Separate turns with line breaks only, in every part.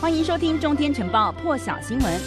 欢迎收听《中天晨报》破晓新闻。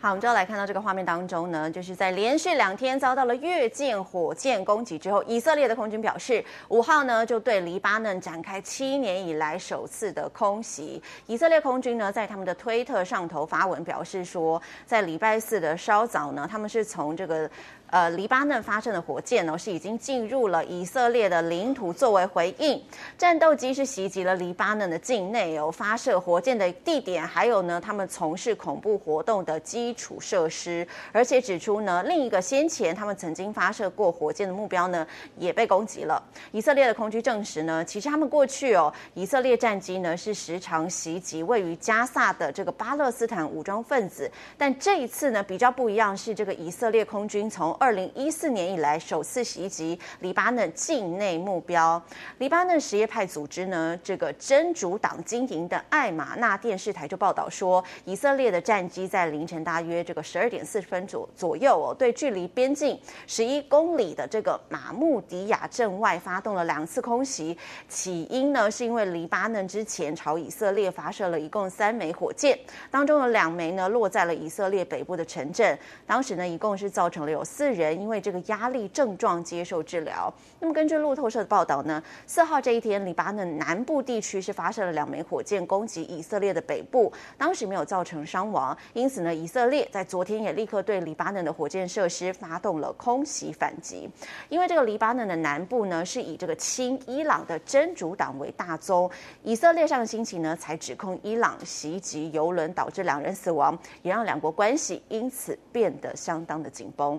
好，我们就要来看到这个画面当中呢，就是在连续两天遭到了越境火箭攻击之后，以色列的空军表示，五号呢就对黎巴嫩展开七年以来首次的空袭。以色列空军呢在他们的推特上头发文表示说，在礼拜四的稍早呢，他们是从这个。呃，黎巴嫩发射的火箭呢，是已经进入了以色列的领土作为回应。战斗机是袭击了黎巴嫩的境内有、发射火箭的地点，还有呢，他们从事恐怖活动的基础设施。而且指出呢，另一个先前他们曾经发射过火箭的目标呢，也被攻击了。以色列的空军证实呢，其实他们过去哦，以色列战机呢是时常袭击位于加萨的这个巴勒斯坦武装分子，但这一次呢比较不一样，是这个以色列空军从二零一四年以来首次袭击黎巴嫩境内目标。黎巴嫩什叶派组织呢，这个真主党经营的艾玛纳电视台就报道说，以色列的战机在凌晨大约这个十二点四十分左左右哦，对距离边境十一公里的这个马穆迪亚镇外发动了两次空袭。起因呢，是因为黎巴嫩之前朝以色列发射了一共三枚火箭，当中有两枚呢落在了以色列北部的城镇，当时呢一共是造成了有四四人因为这个压力症状接受治疗。那么根据路透社的报道呢，四号这一天，黎巴嫩南部地区是发射了两枚火箭攻击以色列的北部，当时没有造成伤亡。因此呢，以色列在昨天也立刻对黎巴嫩的火箭设施发动了空袭反击。因为这个黎巴嫩的南部呢是以这个亲伊朗的真主党为大宗，以色列上星期呢才指控伊朗袭击油轮导致两人死亡，也让两国关系因此变得相当的紧绷。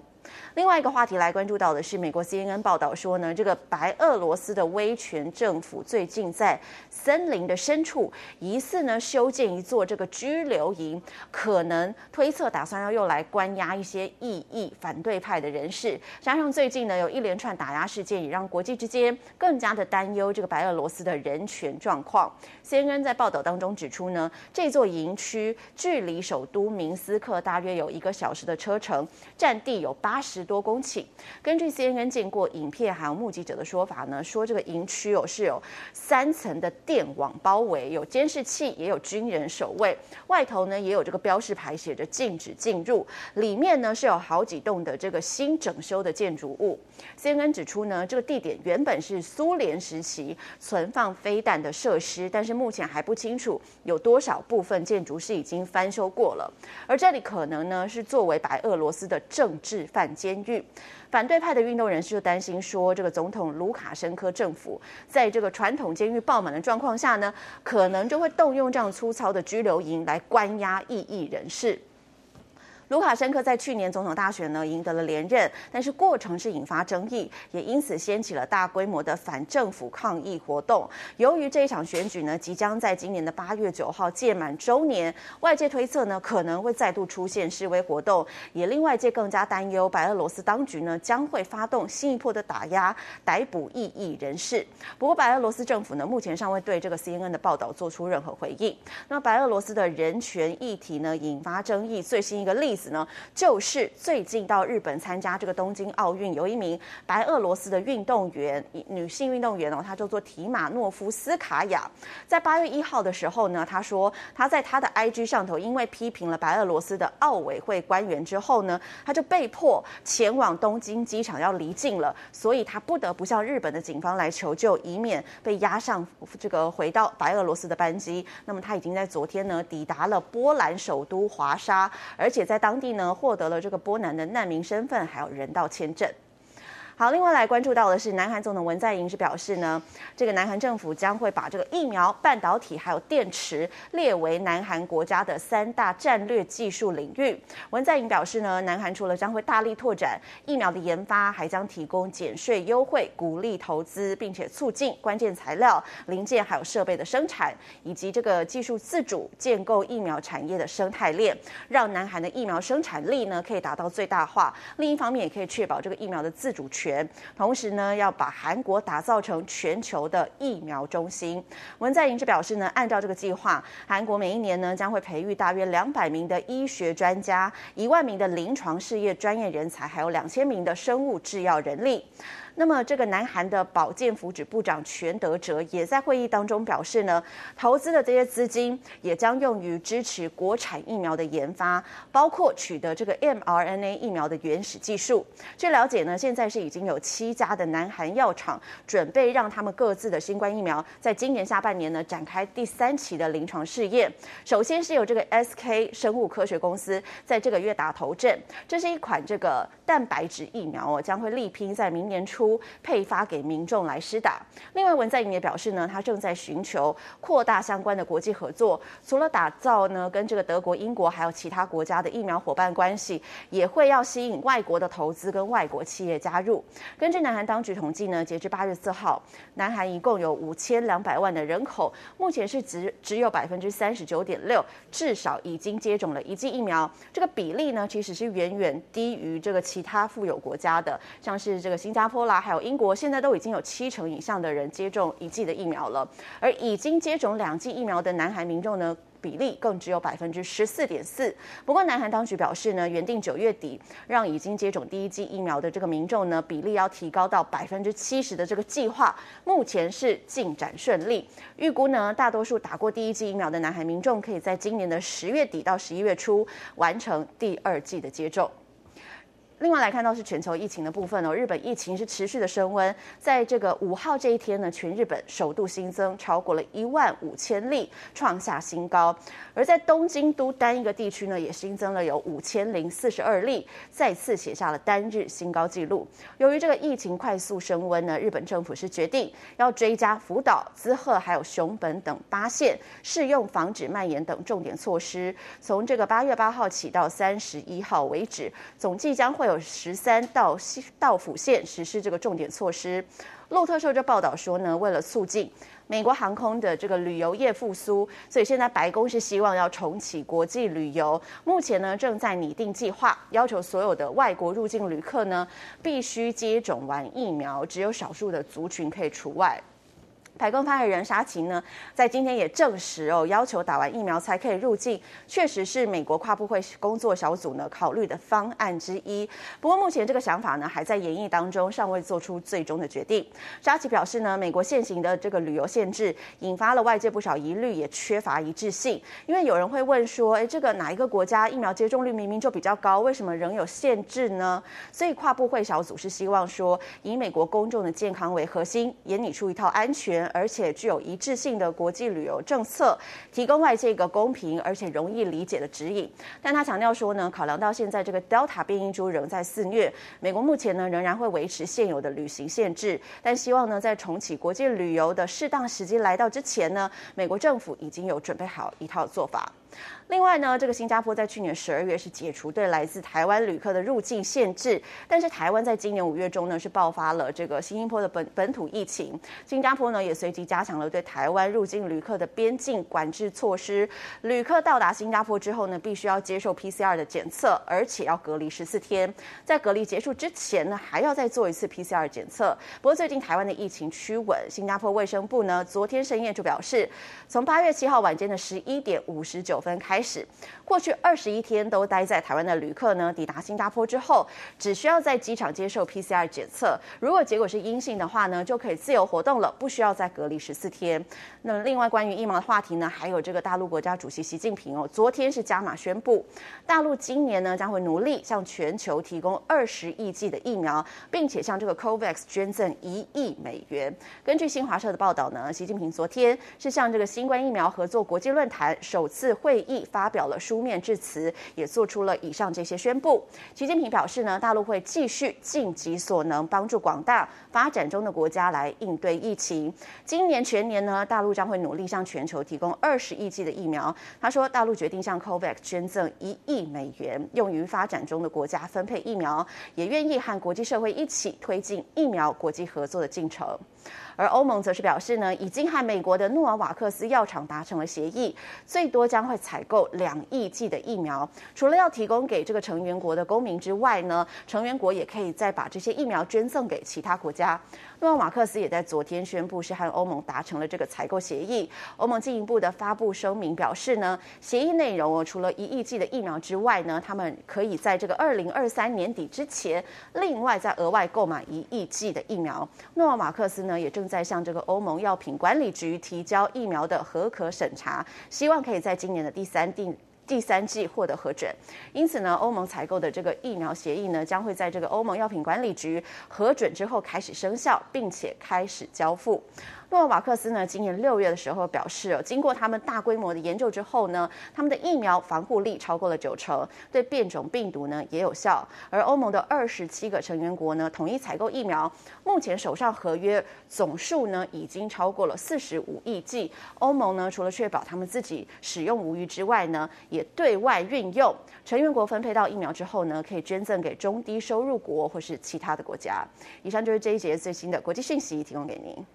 另外一个话题来关注到的是，美国 CNN 报道说呢，这个白俄罗斯的威权政府最近在森林的深处疑似呢修建一座这个拘留营，可能推测打算要用来关押一些异议反对派的人士。加上最近呢有一连串打压事件，也让国际之间更加的担忧这个白俄罗斯的人权状况。CNN 在报道当中指出呢，这座营区距离首都明斯克大约有一个小时的车程，占地有八。八十多公顷。根据 CNN 见过影片还有目击者的说法呢，说这个营区哦是有三层的电网包围，有监视器，也有军人守卫。外头呢也有这个标识牌写着禁止进入。里面呢是有好几栋的这个新整修的建筑物。CNN 指出呢，这个地点原本是苏联时期存放飞弹的设施，但是目前还不清楚有多少部分建筑是已经翻修过了。而这里可能呢是作为白俄罗斯的政治犯监狱，反对派的运动人士就担心说，这个总统卢卡申科政府在这个传统监狱爆满的状况下呢，可能就会动用这样粗糙的拘留营来关押异议人士。卢卡申科在去年总统大选呢赢得了连任，但是过程是引发争议，也因此掀起了大规模的反政府抗议活动。由于这一场选举呢即将在今年的八月九号届满周年，外界推测呢可能会再度出现示威活动，也令外界更加担忧白俄罗斯当局呢将会发动新一波的打压、逮捕异议人士。不过白俄罗斯政府呢目前尚未对这个 CNN 的报道做出任何回应。那白俄罗斯的人权议题呢引发争议，最新一个例子。子呢，就是最近到日本参加这个东京奥运，有一名白俄罗斯的运动员，女性运动员哦，她叫做提马诺夫斯卡娅。在八月一号的时候呢，她说她在她的 IG 上头，因为批评了白俄罗斯的奥委会官员之后呢，她就被迫前往东京机场要离境了，所以她不得不向日本的警方来求救，以免被押上这个回到白俄罗斯的班机。那么她已经在昨天呢抵达了波兰首都华沙，而且在当地呢，获得了这个波兰的难民身份，还有人道签证。好，另外来关注到的是，南韩总统文在寅是表示呢，这个南韩政府将会把这个疫苗、半导体还有电池列为南韩国家的三大战略技术领域。文在寅表示呢，南韩除了将会大力拓展疫苗的研发，还将提供减税优惠，鼓励投资，并且促进关键材料、零件还有设备的生产，以及这个技术自主，建构疫苗产业的生态链，让南韩的疫苗生产力呢可以达到最大化。另一方面，也可以确保这个疫苗的自主权。同时呢，要把韩国打造成全球的疫苗中心。文在寅就表示呢，按照这个计划，韩国每一年呢将会培育大约两百名的医学专家、一万名的临床事业专业人才，还有两千名的生物制药人力。那么这个南韩的保健福祉部长全德哲也在会议当中表示呢，投资的这些资金也将用于支持国产疫苗的研发，包括取得这个 mRNA 疫苗的原始技术。据了解呢，现在是已经有七家的南韩药厂准备让他们各自的新冠疫苗在今年下半年呢展开第三期的临床试验。首先是由这个 SK 生物科学公司在这个月打头阵，这是一款这个蛋白质疫苗哦，将会力拼在明年初配发给民众来施打。另外，文在寅也表示呢，他正在寻求扩大相关的国际合作，除了打造呢跟这个德国、英国还有其他国家的疫苗伙伴关系，也会要吸引外国的投资跟外国企业加入。根据南韩当局统计呢，截至八月四号，南韩一共有五千两百万的人口，目前是只只有百分之三十九点六至少已经接种了一剂疫苗，这个比例呢其实是远远低于这个其他富有国家的，像是这个新加坡啦，还有英国，现在都已经有七成以上的人接种一剂的疫苗了，而已经接种两剂疫苗的南韩民众呢，比例更只有百分之十四点四。不过，南韩当局表示呢，原定九月底让已经接种第一剂疫苗的这个民众呢，比例要提高到百分之七十的这个计划，目前是进展顺利。预估呢，大多数打过第一剂疫苗的南韩民众，可以在今年的十月底到十一月初完成第二剂的接种。另外来看到是全球疫情的部分哦，日本疫情是持续的升温，在这个五号这一天呢，全日本首度新增超过了一万五千例，创下新高。而在东京都单一个地区呢，也新增了有五千零四十二例，再次写下了单日新高纪录。由于这个疫情快速升温呢，日本政府是决定要追加福岛、滋贺还有熊本等八县适用防止蔓延等重点措施，从这个八月八号起到三十一号为止，总计将会。有十三道道府县实施这个重点措施。路透社就报道说呢，为了促进美国航空的这个旅游业复苏，所以现在白宫是希望要重启国际旅游。目前呢，正在拟定计划，要求所有的外国入境旅客呢必须接种完疫苗，只有少数的族群可以除外。白宫发言人沙奇呢，在今天也证实哦，要求打完疫苗才可以入境，确实是美国跨部会工作小组呢考虑的方案之一。不过目前这个想法呢还在研议当中，尚未做出最终的决定。沙奇表示呢，美国现行的这个旅游限制引发了外界不少疑虑，也缺乏一致性。因为有人会问说，诶，这个哪一个国家疫苗接种率明明就比较高，为什么仍有限制呢？所以跨部会小组是希望说，以美国公众的健康为核心，研拟出一套安全。而且具有一致性的国际旅游政策，提供外界一个公平而且容易理解的指引。但他强调说呢，考量到现在这个 Delta 变异株仍在肆虐，美国目前呢仍然会维持现有的旅行限制，但希望呢在重启国际旅游的适当时机来到之前呢，美国政府已经有准备好一套做法。另外呢，这个新加坡在去年十二月是解除对来自台湾旅客的入境限制，但是台湾在今年五月中呢是爆发了这个新加坡的本本土疫情，新加坡呢也随即加强了对台湾入境旅客的边境管制措施，旅客到达新加坡之后呢，必须要接受 PCR 的检测，而且要隔离十四天，在隔离结束之前呢，还要再做一次 PCR 检测。不过最近台湾的疫情趋稳，新加坡卫生部呢昨天深夜就表示，从八月七号晚间的十一点五十九分开开始，过去二十一天都待在台湾的旅客呢，抵达新加坡之后，只需要在机场接受 PCR 检测，如果结果是阴性的话呢，就可以自由活动了，不需要再隔离十四天。那么，另外关于疫苗的话题呢，还有这个大陆国家主席习近平哦，昨天是加码宣布，大陆今年呢将会努力向全球提供二十亿剂的疫苗，并且向这个 COVAX 捐赠一亿美元。根据新华社的报道呢，习近平昨天是向这个新冠疫苗合作国际论坛首次会。议发表了书面致辞，也做出了以上这些宣布。习近平表示呢，大陆会继续尽己所能，帮助广大发展中的国家来应对疫情。今年全年呢，大陆将会努力向全球提供二十亿剂的疫苗。他说，大陆决定向 COVAX 捐赠一亿美元，用于发展中的国家分配疫苗，也愿意和国际社会一起推进疫苗国际合作的进程。而欧盟则是表示呢，已经和美国的诺瓦瓦克斯药厂达成了协议，最多将会采购两亿剂的疫苗。除了要提供给这个成员国的公民之外呢，成员国也可以再把这些疫苗捐赠给其他国家。诺瓦瓦克斯也在昨天宣布是和欧盟达成了这个采购协议。欧盟进一步的发布声明表示呢，协议内容哦，除了一亿剂的疫苗之外呢，他们可以在这个二零二三年底之前，另外再额外购买一亿剂的疫苗。诺瓦瓦克斯呢，也正在向这个欧盟药品管理局提交疫苗的合可审查，希望可以在今年的第三定。第三季获得核准，因此呢，欧盟采购的这个疫苗协议呢，将会在这个欧盟药品管理局核准之后开始生效，并且开始交付。诺瓦克斯呢，今年六月的时候表示，经过他们大规模的研究之后呢，他们的疫苗防护力超过了九成，对变种病毒呢也有效。而欧盟的二十七个成员国呢，统一采购疫苗，目前手上合约总数呢已经超过了四十五亿剂。欧盟呢，除了确保他们自己使用无虞之外呢，也对外运用。成员国分配到疫苗之后呢，可以捐赠给中低收入国或是其他的国家。以上就是这一节最新的国际讯息，提供给您。